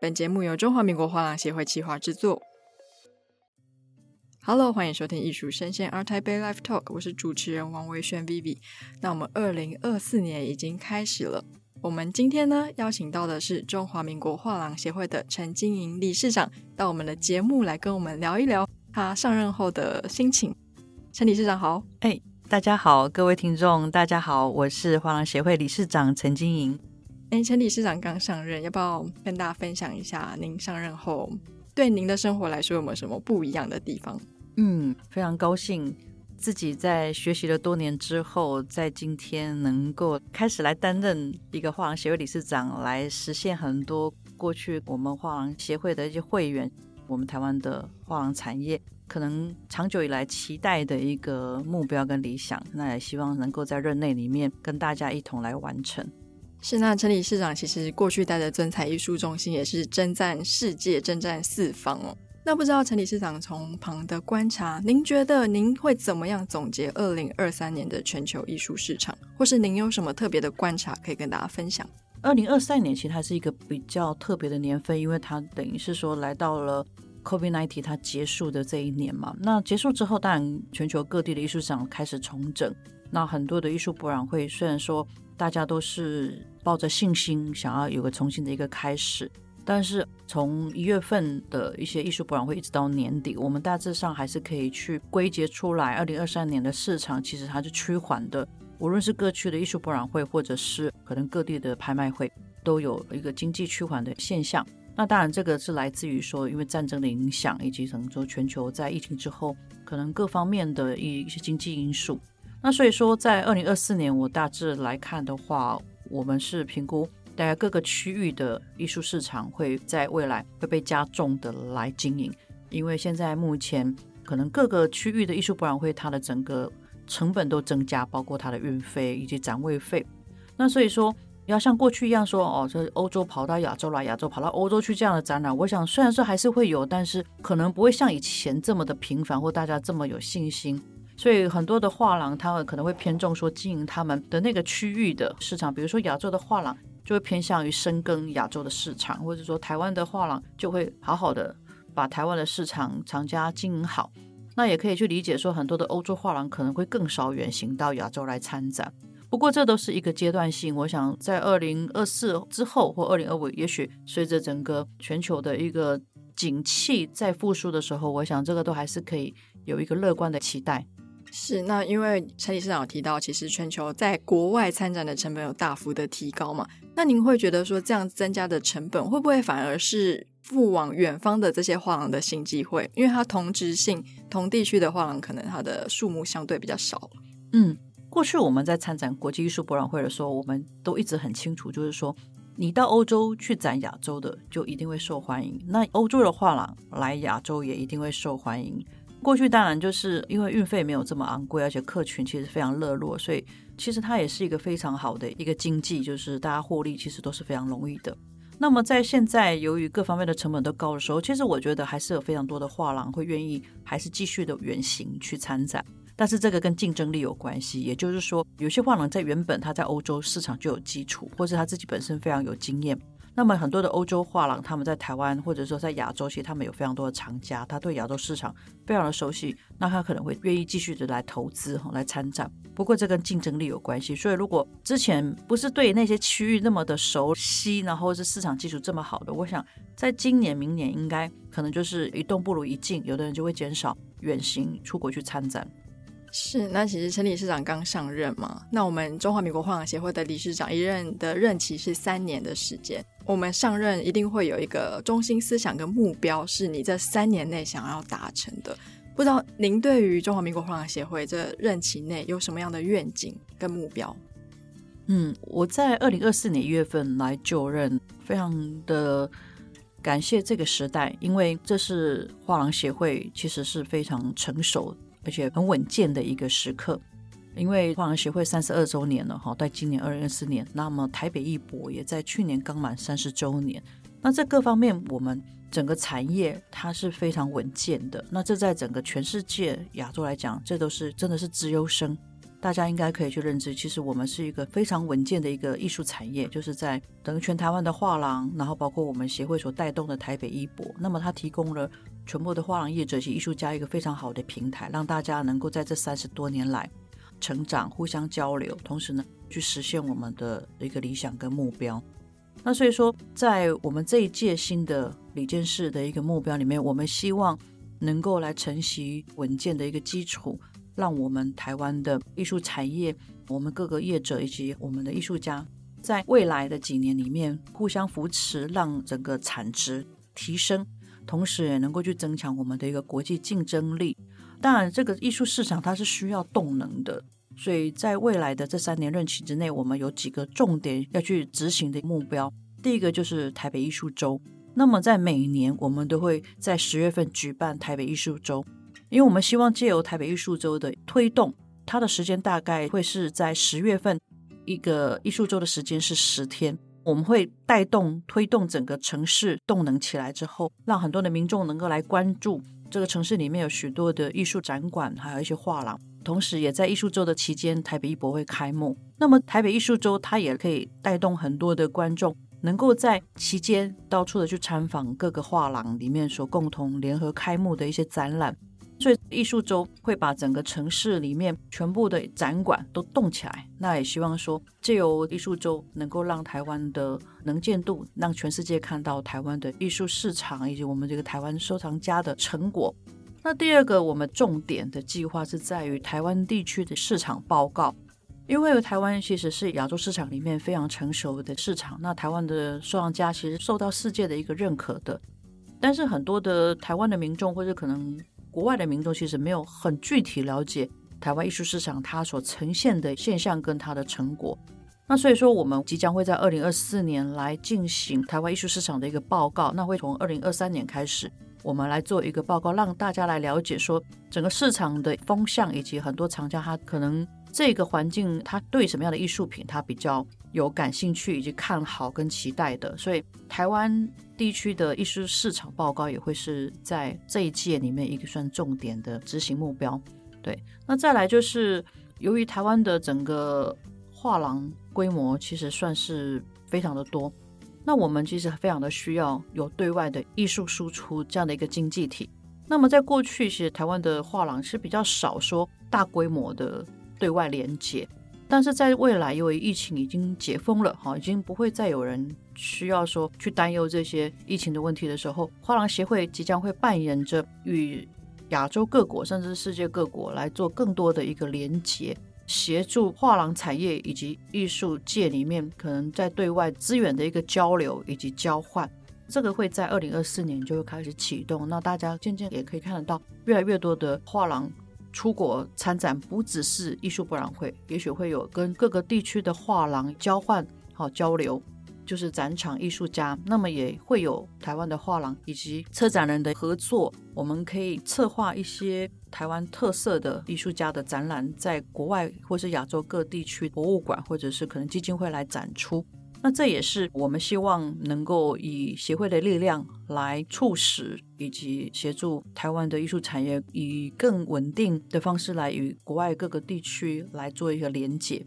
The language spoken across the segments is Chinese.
本节目由中华民国画廊协会企划制作。Hello，欢迎收听艺术声鲜 ART TAIPEI Live Talk，我是主持人王维轩 Vivi。那我们二零二四年已经开始了，我们今天呢邀请到的是中华民国画廊协会的陈金莹理事长到我们的节目来跟我们聊一聊他上任后的心情。陈理事长好，哎，大家好，各位听众大家好，我是画廊协会理事长陈金莹。哎，陈理事长刚上任，要不要跟大家分享一下您上任后对您的生活来说有没有什么不一样的地方？嗯，非常高兴自己在学习了多年之后，在今天能够开始来担任一个画廊协会理事长，来实现很多过去我们画廊协会的一些会员，我们台湾的画廊产业可能长久以来期待的一个目标跟理想，那也希望能够在任内里面跟大家一同来完成。是，那陈理事长其实过去带的尊彩艺术中心也是征战世界、征战四方哦。那不知道陈理事长从旁的观察，您觉得您会怎么样总结二零二三年的全球艺术市场，或是您有什么特别的观察可以跟大家分享？二零二三年其实它是一个比较特别的年份，因为它等于是说来到了 COVID-19 它结束的这一年嘛。那结束之后，当然全球各地的艺术市场开始重整，那很多的艺术博览会虽然说。大家都是抱着信心，想要有个重新的一个开始。但是从一月份的一些艺术博览会一直到年底，我们大致上还是可以去归结出来，二零二三年的市场其实它是趋缓的。无论是各区的艺术博览会，或者是可能各地的拍卖会，都有一个经济趋缓的现象。那当然，这个是来自于说，因为战争的影响，以及可能说全球在疫情之后，可能各方面的一一些经济因素。那所以说，在二零二四年，我大致来看的话，我们是评估大概各个区域的艺术市场会在未来会被加重的来经营，因为现在目前可能各个区域的艺术博览会，它的整个成本都增加，包括它的运费以及展位费。那所以说，要像过去一样说，哦，这欧洲跑到亚洲来，亚洲跑到欧洲去这样的展览，我想虽然说还是会有，但是可能不会像以前这么的频繁，或大家这么有信心。所以很多的画廊，他们可能会偏重说经营他们的那个区域的市场，比如说亚洲的画廊就会偏向于深耕亚洲的市场，或者说台湾的画廊就会好好的把台湾的市场厂家经营好。那也可以去理解说，很多的欧洲画廊可能会更少远行到亚洲来参展。不过这都是一个阶段性，我想在二零二四之后或二零二五，也许随着整个全球的一个景气在复苏的时候，我想这个都还是可以有一个乐观的期待。是，那因为陈理事长有提到，其实全球在国外参展的成本有大幅的提高嘛？那您会觉得说，这样增加的成本会不会反而是赴往远方的这些画廊的新机会？因为它同质性、同地区的画廊可能它的数目相对比较少。嗯，过去我们在参展国际艺术博览会的时候，我们都一直很清楚，就是说，你到欧洲去展亚洲的，就一定会受欢迎；那欧洲的画廊来亚洲也一定会受欢迎。过去当然就是因为运费没有这么昂贵，而且客群其实非常热络，所以其实它也是一个非常好的一个经济，就是大家获利其实都是非常容易的。那么在现在由于各方面的成本都高的时候，其实我觉得还是有非常多的画廊会愿意还是继续的远行去参展，但是这个跟竞争力有关系，也就是说有些画廊在原本它在欧洲市场就有基础，或者他自己本身非常有经验。那么很多的欧洲画廊，他们在台湾或者说在亚洲，其实他们有非常多的藏家，他对亚洲市场非常的熟悉，那他可能会愿意继续的来投资哈，来参展。不过这跟竞争力有关系，所以如果之前不是对那些区域那么的熟悉，然后是市场基础这么好的，我想在今年、明年应该可能就是一动不如一静，有的人就会减少远行出国去参展。是，那其实陈理事长刚上任嘛，那我们中华民国画廊协会的理事长一任的任期是三年的时间，我们上任一定会有一个中心思想跟目标，是你这三年内想要达成的。不知道您对于中华民国画廊协会这任期内有什么样的愿景跟目标？嗯，我在二零二四年一月份来就任，非常的感谢这个时代，因为这是画廊协会其实是非常成熟。而且很稳健的一个时刻，因为画廊协会三十二周年了哈，在今年二零二四年，那么台北艺博也在去年刚满三十周年，那这各方面我们整个产业它是非常稳健的，那这在整个全世界亚洲来讲，这都是真的是资优生，大家应该可以去认知，其实我们是一个非常稳健的一个艺术产业，就是在等于全台湾的画廊，然后包括我们协会所带动的台北艺博，那么它提供了全部的画廊业者及艺术家一个非常好的平台，让大家能够在这三十多年来成长、互相交流，同时呢去实现我们的一个理想跟目标。那所以说，在我们这一届新的李健士的一个目标里面，我们希望能够来承袭稳健的一个基础。让我们台湾的艺术产业，我们各个业者以及我们的艺术家，在未来的几年里面互相扶持，让整个产值提升，同时也能够去增强我们的一个国际竞争力。当然，这个艺术市场它是需要动能的，所以在未来的这三年任期之内，我们有几个重点要去执行的目标。第一个就是台北艺术周，那么在每年我们都会在十月份举办台北艺术周。因为我们希望借由台北艺术周的推动，它的时间大概会是在十月份，一个艺术周的时间是十天，我们会带动推动整个城市动能起来之后，让很多的民众能够来关注这个城市里面有许多的艺术展馆，还有一些画廊，同时也在艺术周的期间，台北艺博会开幕。那么台北艺术周它也可以带动很多的观众，能够在期间到处的去参访各个画廊里面所共同联合开幕的一些展览。所以艺术周会把整个城市里面全部的展馆都动起来，那也希望说借由艺术周能够让台湾的能见度，让全世界看到台湾的艺术市场以及我们这个台湾收藏家的成果。那第二个我们重点的计划是在于台湾地区的市场报告，因为台湾其实是亚洲市场里面非常成熟的市场，那台湾的收藏家其实受到世界的一个认可的，但是很多的台湾的民众或者可能。国外的民众其实没有很具体了解台湾艺术市场它所呈现的现象跟它的成果，那所以说我们即将会在二零二四年来进行台湾艺术市场的一个报告，那会从二零二三年开始，我们来做一个报告，让大家来了解说整个市场的风向以及很多藏家他可能这个环境他对什么样的艺术品他比较有感兴趣以及看好跟期待的，所以台湾。地区的艺术市场报告也会是在这一届里面一个算重点的执行目标。对，那再来就是由于台湾的整个画廊规模其实算是非常的多，那我们其实非常的需要有对外的艺术输出这样的一个经济体。那么在过去，其实台湾的画廊是比较少说大规模的对外连接。但是在未来，因为疫情已经解封了，哈，已经不会再有人需要说去担忧这些疫情的问题的时候，画廊协会即将会扮演着与亚洲各国甚至世界各国来做更多的一个连接，协助画廊产业以及艺术界里面可能在对外资源的一个交流以及交换。这个会在二零二四年就会开始启动，那大家渐渐也可以看得到越来越多的画廊。出国参展不只是艺术博览会，也许会有跟各个地区的画廊交换、好交流，就是展场艺术家。那么也会有台湾的画廊以及策展人的合作，我们可以策划一些台湾特色的艺术家的展览，在国外或是亚洲各地区博物馆或者是可能基金会来展出。那这也是我们希望能够以协会的力量来促使以及协助台湾的艺术产业以更稳定的方式来与国外各个地区来做一个连接。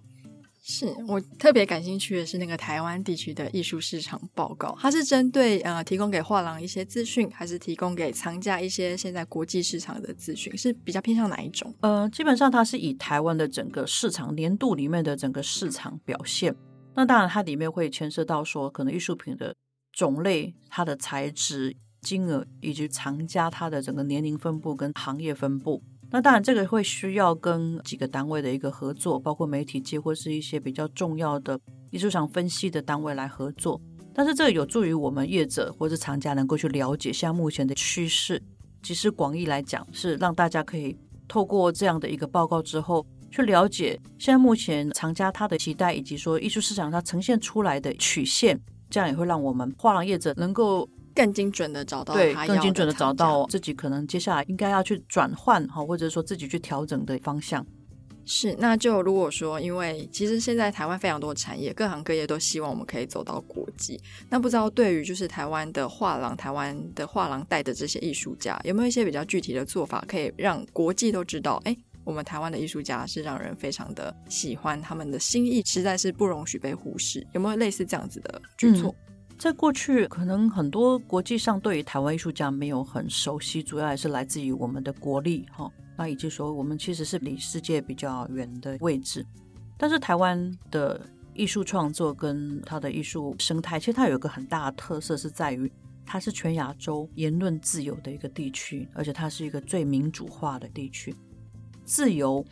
是我特别感兴趣的是那个台湾地区的艺术市场报告，它是针对呃提供给画廊一些资讯，还是提供给藏家一些现在国际市场的资讯？是比较偏向哪一种？呃，基本上它是以台湾的整个市场年度里面的整个市场表现。那当然，它里面会牵涉到说，可能艺术品的种类、它的材质、金额，以及藏家它的整个年龄分布跟行业分布。那当然，这个会需要跟几个单位的一个合作，包括媒体界或是一些比较重要的艺术场分析的单位来合作。但是这个有助于我们业者或者藏家能够去了解现在目前的趋势。其实广义来讲，是让大家可以透过这样的一个报告之后。去了解现在目前藏家他的期待，以及说艺术市场它呈现出来的曲线，这样也会让我们画廊业者能够更精准的找到对，更精准的找到自己可能接下来应该要去转换哈，或者说自己去调整的方向。是，那就如果说，因为其实现在台湾非常多产业，各行各业都希望我们可以走到国际。那不知道对于就是台湾的画廊，台湾的画廊带的这些艺术家，有没有一些比较具体的做法，可以让国际都知道，哎？我们台湾的艺术家是让人非常的喜欢，他们的心意实在是不容许被忽视。有没有类似这样子的举措？嗯在过去，可能很多国际上对于台湾艺术家没有很熟悉，主要还是来自于我们的国力哈。那以及说，我们其实是离世界比较远的位置。但是台湾的艺术创作跟它的艺术生态，其实它有一个很大的特色，是在于它是全亚洲言论自由的一个地区，而且它是一个最民主化的地区。自由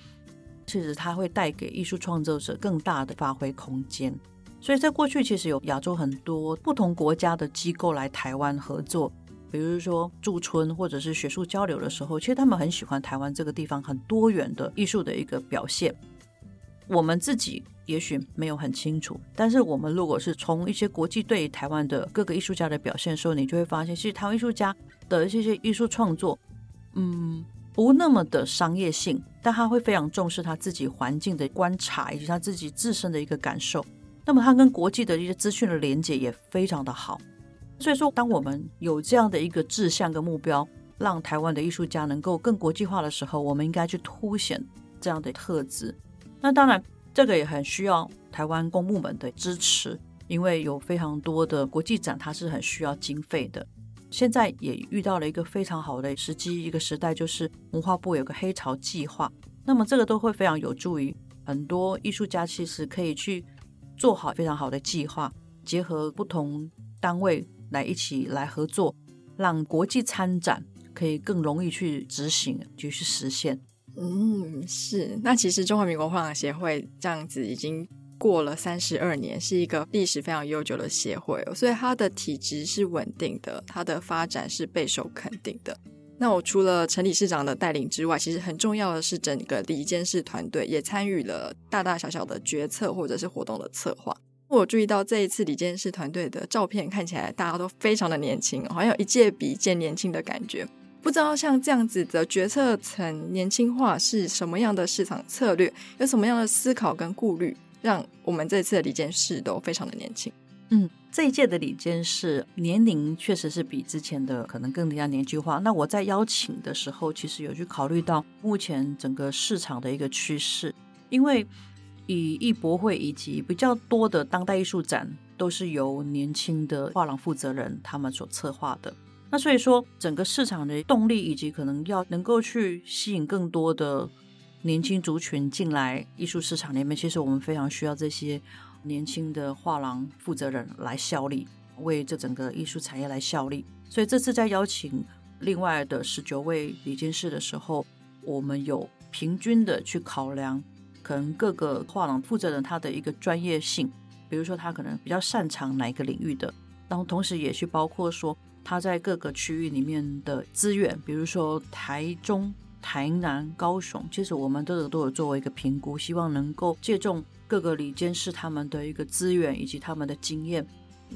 其实它会带给艺术创作者更大的发挥空间。所以在过去，其实有亚洲很多不同国家的机构来台湾合作，比如说驻村或者是学术交流的时候，其实他们很喜欢台湾这个地方很多元的艺术的一个表现。我们自己也许没有很清楚，但是我们如果是从一些国际对台湾的各个艺术家的表现的时候，你就会发现，其实台湾艺术家的一些些艺术创作，嗯，不那么的商业性，但他会非常重视他自己环境的观察以及他自己自身的一个感受。那么他跟国际的一些资讯的连接也非常的好，所以说，当我们有这样的一个志向跟目标，让台湾的艺术家能够更国际化的时候，我们应该去凸显这样的特质。那当然，这个也很需要台湾公部门的支持，因为有非常多的国际展，它是很需要经费的。现在也遇到了一个非常好的时机，一个时代，就是文化部有个黑潮计划，那么这个都会非常有助于很多艺术家，其实可以去。做好非常好的计划，结合不同单位来一起来合作，让国际参展可以更容易去执行，就去实现。嗯，是。那其实中华民国画廊协会这样子已经过了三十二年，是一个历史非常悠久的协会，所以它的体质是稳定的，它的发展是备受肯定的。那我除了陈理事长的带领之外，其实很重要的是整个理监事团队也参与了大大小小的决策或者是活动的策划。我注意到这一次理监事团队的照片看起来大家都非常的年轻，好像有一届比一届年轻的感觉。不知道像这样子的决策层年轻化是什么样的市场策略，有什么样的思考跟顾虑，让我们这次的理监事都非常的年轻。嗯，这一届的理监事年龄确实是比之前的可能更加年轻化。那我在邀请的时候，其实有去考虑到目前整个市场的一个趋势，因为以艺博会以及比较多的当代艺术展都是由年轻的画廊负责人他们所策划的。那所以说，整个市场的动力以及可能要能够去吸引更多的年轻族群进来艺术市场里面，其实我们非常需要这些。年轻的画廊负责人来效力，为这整个艺术产业来效力。所以这次在邀请另外的十九位理监事的时候，我们有平均的去考量，可能各个画廊负责人他的一个专业性，比如说他可能比较擅长哪一个领域的，然后同时也去包括说他在各个区域里面的资源，比如说台中、台南、高雄，其实我们都有都有作为一个评估，希望能够借重。各个理监事他们的一个资源以及他们的经验，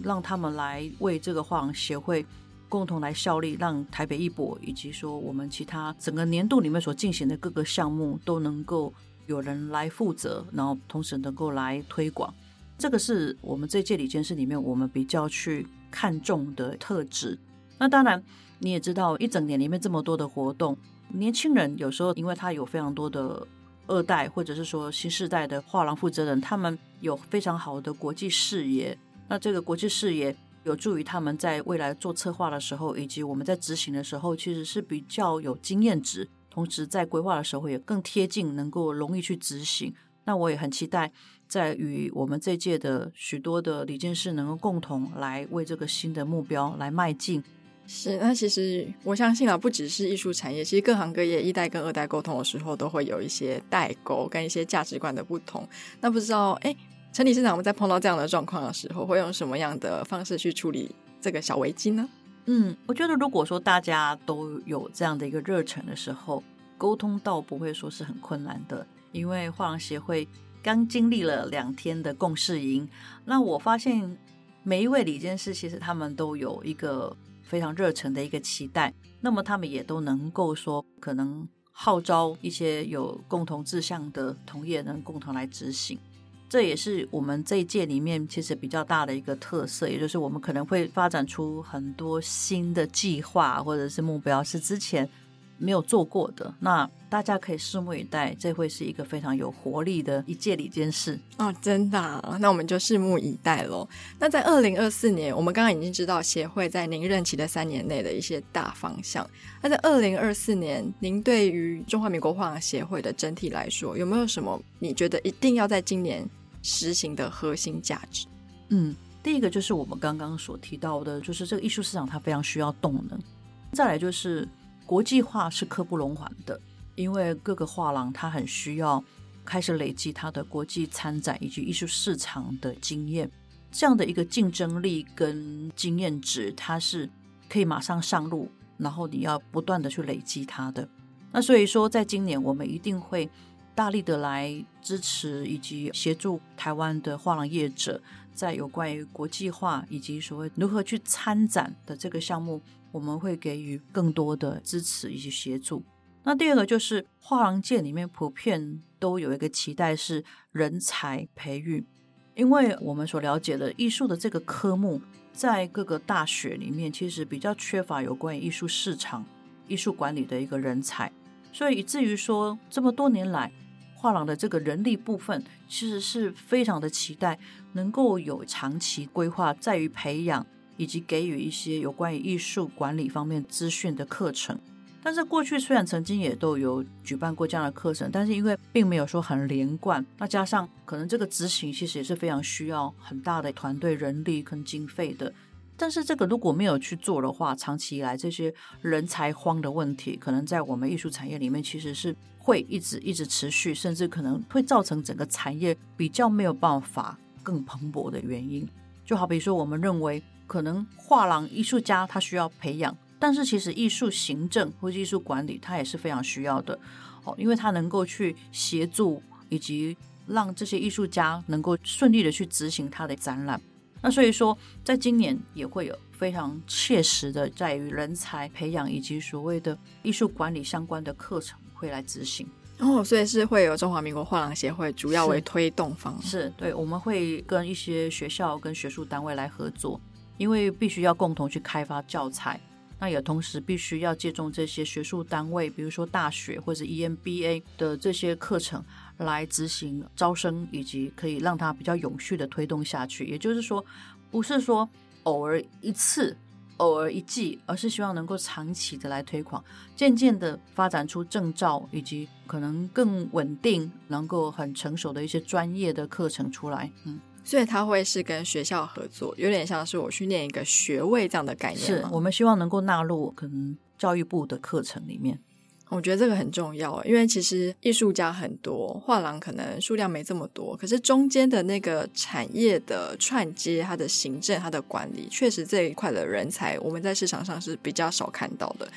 让他们来为这个画廊协会共同来效力，让台北艺博以及说我们其他整个年度里面所进行的各个项目都能够有人来负责，然后同时能够来推广。这个是我们这届理监事里面我们比较去看重的特质。那当然你也知道，一整年里面这么多的活动，年轻人有时候因为他有非常多的。二代或者是说新世代的画廊负责人，他们有非常好的国际视野。那这个国际视野有助于他们在未来做策划的时候，以及我们在执行的时候，其实是比较有经验值。同时在规划的时候也更贴近，能够容易去执行。那我也很期待，在与我们这届的许多的理监事能够共同来为这个新的目标来迈进。是，那其实我相信啊，不只是艺术产业，其实各行各业一代跟二代沟通的时候，都会有一些代沟跟一些价值观的不同。那不知道，哎，陈理事长，我们在碰到这样的状况的时候，会用什么样的方式去处理这个小危机呢？嗯，我觉得如果说大家都有这样的一个热忱的时候，沟通倒不会说是很困难的。因为画廊协会刚经历了两天的共事营，那我发现每一位理监事其实他们都有一个。非常热忱的一个期待，那么他们也都能够说，可能号召一些有共同志向的同业能共同来执行。这也是我们这一届里面其实比较大的一个特色，也就是我们可能会发展出很多新的计划或者是目标，是之前没有做过的，那大家可以拭目以待，这会是一个非常有活力的一届里监事哦，真的啊，那我们就拭目以待喽。那在二零二四年，我们刚刚已经知道协会在您任期的三年内的一些大方向。那在二零二四年，您对于中华民国画廊协会的整体来说，有没有什么你觉得一定要在今年实行的核心价值？嗯，第一个就是我们刚刚所提到的，就是这个艺术市场它非常需要动能。再来就是。国际化是刻不容缓的，因为各个画廊它很需要开始累积它的国际参展以及艺术市场的经验，这样的一个竞争力跟经验值，它是可以马上上路，然后你要不断的去累积它的。那所以说，在今年我们一定会大力的来支持以及协助台湾的画廊业者，在有关于国际化以及所谓如何去参展的这个项目。我们会给予更多的支持以及协助。那第二个就是画廊界里面普遍都有一个期待是人才培育，因为我们所了解的艺术的这个科目，在各个大学里面其实比较缺乏有关于艺术市场、艺术管理的一个人才，所以以至于说这么多年来，画廊的这个人力部分其实是非常的期待能够有长期规划，在于培养。以及给予一些有关于艺术管理方面资讯的课程，但是过去虽然曾经也都有举办过这样的课程，但是因为并没有说很连贯，那加上可能这个执行其实也是非常需要很大的团队人力跟经费的。但是这个如果没有去做的话，长期以来这些人才荒的问题，可能在我们艺术产业里面其实是会一直一直持续，甚至可能会造成整个产业比较没有办法更蓬勃的原因。就好比说，我们认为。可能画廊艺术家他需要培养，但是其实艺术行政或者艺术管理他也是非常需要的哦，因为他能够去协助以及让这些艺术家能够顺利的去执行他的展览。那所以说，在今年也会有非常切实的在于人才培养以及所谓的艺术管理相关的课程会来执行。哦，所以是会有中华民国画廊协会主要为推动方，是，是对，我们会跟一些学校跟学术单位来合作。因为必须要共同去开发教材，那也同时必须要借重这些学术单位，比如说大学或者 EMBA 的这些课程来执行招生，以及可以让它比较永续的推动下去。也就是说，不是说偶尔一次、偶尔一季，而是希望能够长期的来推广，渐渐的发展出证照，以及可能更稳定、能够很成熟的一些专业的课程出来。嗯。所以他会是跟学校合作，有点像是我去念一个学位这样的概念。是我们希望能够纳入可能教育部的课程里面。我觉得这个很重要，因为其实艺术家很多，画廊可能数量没这么多，可是中间的那个产业的串接、它的行政、它的管理，确实这一块的人才，我们在市场上是比较少看到的。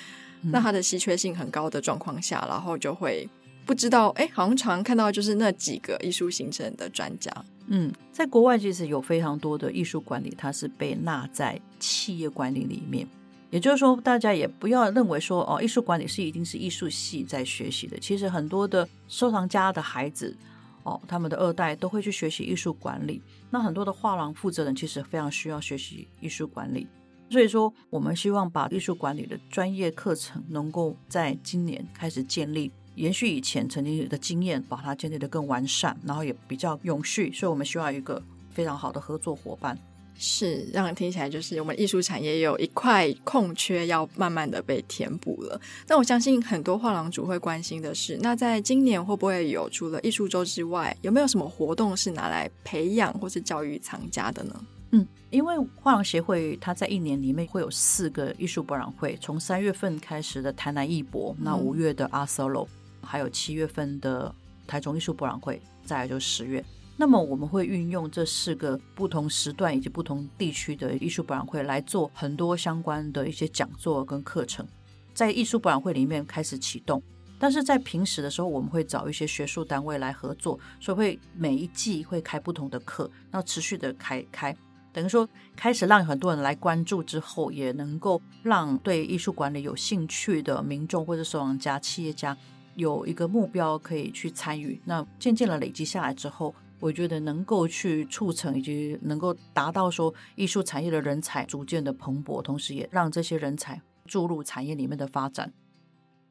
嗯、那它的稀缺性很高的状况下，然后就会不知道，哎，好像常看到就是那几个艺术行政的专家。嗯，在国外其实有非常多的艺术管理，它是被纳在企业管理里面。也就是说，大家也不要认为说哦，艺术管理是一定是艺术系在学习的。其实很多的收藏家的孩子，哦，他们的二代都会去学习艺术管理。那很多的画廊负责人其实非常需要学习艺术管理。所以说，我们希望把艺术管理的专业课程能够在今年开始建立。延续以前曾经的经验，把它建立得更完善，然后也比较永续，所以我们需要一个非常好的合作伙伴。是，让人听起来就是我们艺术产业有一块空缺要慢慢的被填补了。但我相信很多画廊主会关心的是，那在今年会不会有除了艺术周之外，有没有什么活动是拿来培养或是教育藏家的呢？嗯，因为画廊协会它在一年里面会有四个艺术博览会，从三月份开始的台南艺博，那五月的 Art Solo。还有七月份的台中艺术博览会，再来就十月。那么我们会运用这四个不同时段以及不同地区的艺术博览会来做很多相关的一些讲座跟课程，在艺术博览会里面开始启动。但是在平时的时候，我们会找一些学术单位来合作，所以会每一季会开不同的课，那持续的开开，等于说开始让很多人来关注之后，也能够让对艺术管理有兴趣的民众或者收藏家、企业家。有一个目标可以去参与，那渐渐的累积下来之后，我觉得能够去促成以及能够达到说艺术产业的人才逐渐的蓬勃，同时也让这些人才注入产业里面的发展。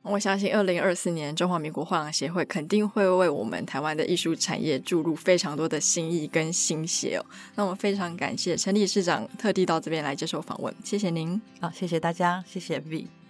我相信二零二四年中华民国画廊协会肯定会为我们台湾的艺术产业注入非常多的心意跟心血哦。那我们非常感谢陈理事长特地到这边来接受访问，谢谢您。好，谢谢大家，谢谢 V。